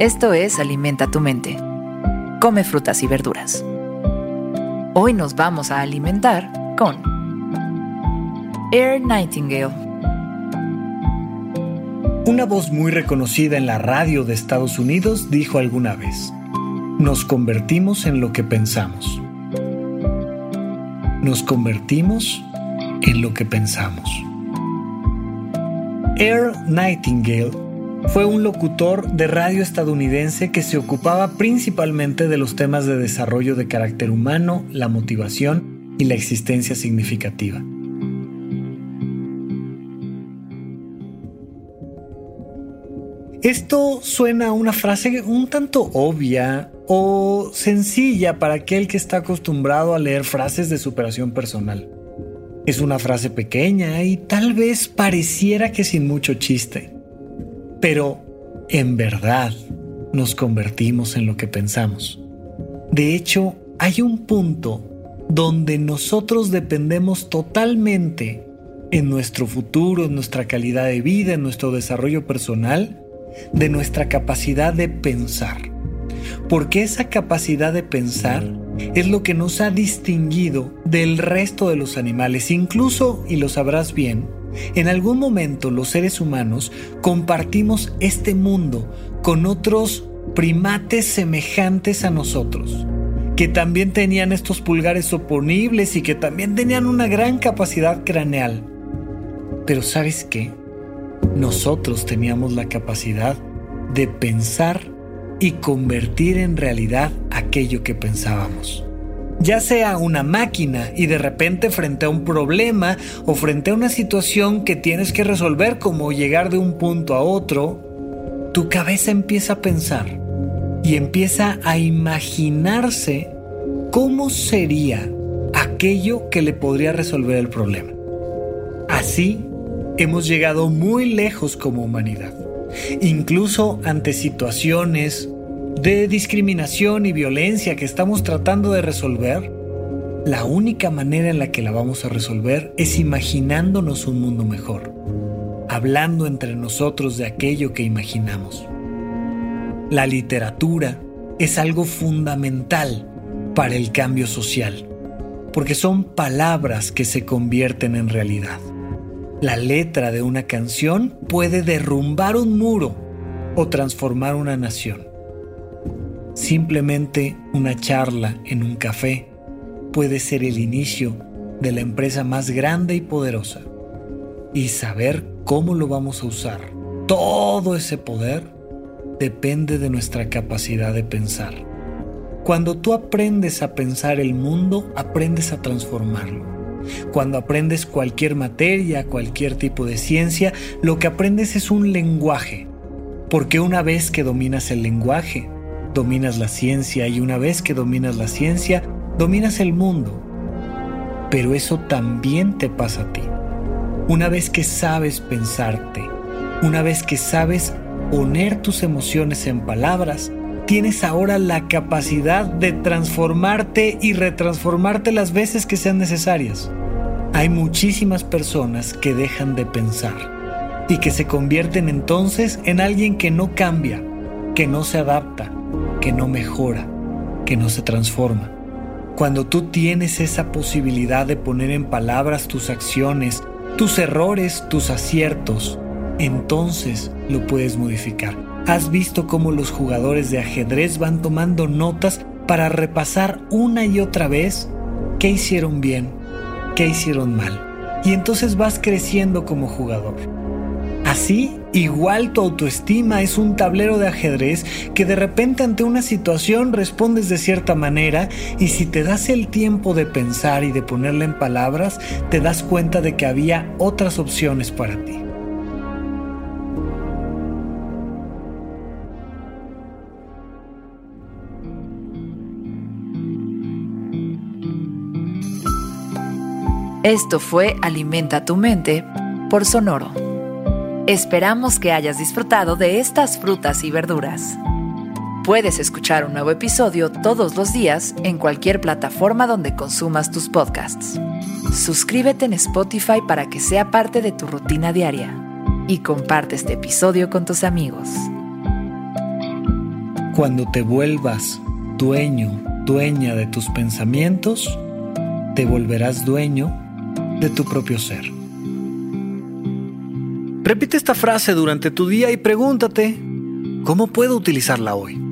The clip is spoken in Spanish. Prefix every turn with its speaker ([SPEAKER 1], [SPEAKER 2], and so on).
[SPEAKER 1] Esto es Alimenta tu mente. Come frutas y verduras. Hoy nos vamos a alimentar con Air Nightingale.
[SPEAKER 2] Una voz muy reconocida en la radio de Estados Unidos dijo alguna vez, nos convertimos en lo que pensamos. Nos convertimos en lo que pensamos. Air Nightingale fue un locutor de radio estadounidense que se ocupaba principalmente de los temas de desarrollo de carácter humano, la motivación y la existencia significativa. Esto suena a una frase un tanto obvia o sencilla para aquel que está acostumbrado a leer frases de superación personal. Es una frase pequeña y tal vez pareciera que sin mucho chiste pero en verdad nos convertimos en lo que pensamos. De hecho, hay un punto donde nosotros dependemos totalmente en nuestro futuro, en nuestra calidad de vida, en nuestro desarrollo personal, de nuestra capacidad de pensar. Porque esa capacidad de pensar es lo que nos ha distinguido del resto de los animales, incluso, y lo sabrás bien, en algún momento los seres humanos compartimos este mundo con otros primates semejantes a nosotros, que también tenían estos pulgares oponibles y que también tenían una gran capacidad craneal. Pero ¿sabes qué? Nosotros teníamos la capacidad de pensar y convertir en realidad aquello que pensábamos ya sea una máquina y de repente frente a un problema o frente a una situación que tienes que resolver como llegar de un punto a otro, tu cabeza empieza a pensar y empieza a imaginarse cómo sería aquello que le podría resolver el problema. Así hemos llegado muy lejos como humanidad, incluso ante situaciones de discriminación y violencia que estamos tratando de resolver, la única manera en la que la vamos a resolver es imaginándonos un mundo mejor, hablando entre nosotros de aquello que imaginamos. La literatura es algo fundamental para el cambio social, porque son palabras que se convierten en realidad. La letra de una canción puede derrumbar un muro o transformar una nación. Simplemente una charla en un café puede ser el inicio de la empresa más grande y poderosa. Y saber cómo lo vamos a usar, todo ese poder, depende de nuestra capacidad de pensar. Cuando tú aprendes a pensar el mundo, aprendes a transformarlo. Cuando aprendes cualquier materia, cualquier tipo de ciencia, lo que aprendes es un lenguaje. Porque una vez que dominas el lenguaje, dominas la ciencia y una vez que dominas la ciencia, dominas el mundo. Pero eso también te pasa a ti. Una vez que sabes pensarte, una vez que sabes poner tus emociones en palabras, tienes ahora la capacidad de transformarte y retransformarte las veces que sean necesarias. Hay muchísimas personas que dejan de pensar y que se convierten entonces en alguien que no cambia, que no se adapta, que no mejora, que no se transforma. Cuando tú tienes esa posibilidad de poner en palabras tus acciones, tus errores, tus aciertos, entonces lo puedes modificar. ¿Has visto cómo los jugadores de ajedrez van tomando notas para repasar una y otra vez qué hicieron bien, qué hicieron mal? Y entonces vas creciendo como jugador. Así, igual tu autoestima es un tablero de ajedrez que de repente ante una situación respondes de cierta manera y si te das el tiempo de pensar y de ponerla en palabras, te das cuenta de que había otras opciones para ti.
[SPEAKER 1] Esto fue Alimenta tu mente por Sonoro. Esperamos que hayas disfrutado de estas frutas y verduras. Puedes escuchar un nuevo episodio todos los días en cualquier plataforma donde consumas tus podcasts. Suscríbete en Spotify para que sea parte de tu rutina diaria y comparte este episodio con tus amigos.
[SPEAKER 2] Cuando te vuelvas dueño, dueña de tus pensamientos, te volverás dueño de tu propio ser. Repite esta frase durante tu día y pregúntate, ¿cómo puedo utilizarla hoy?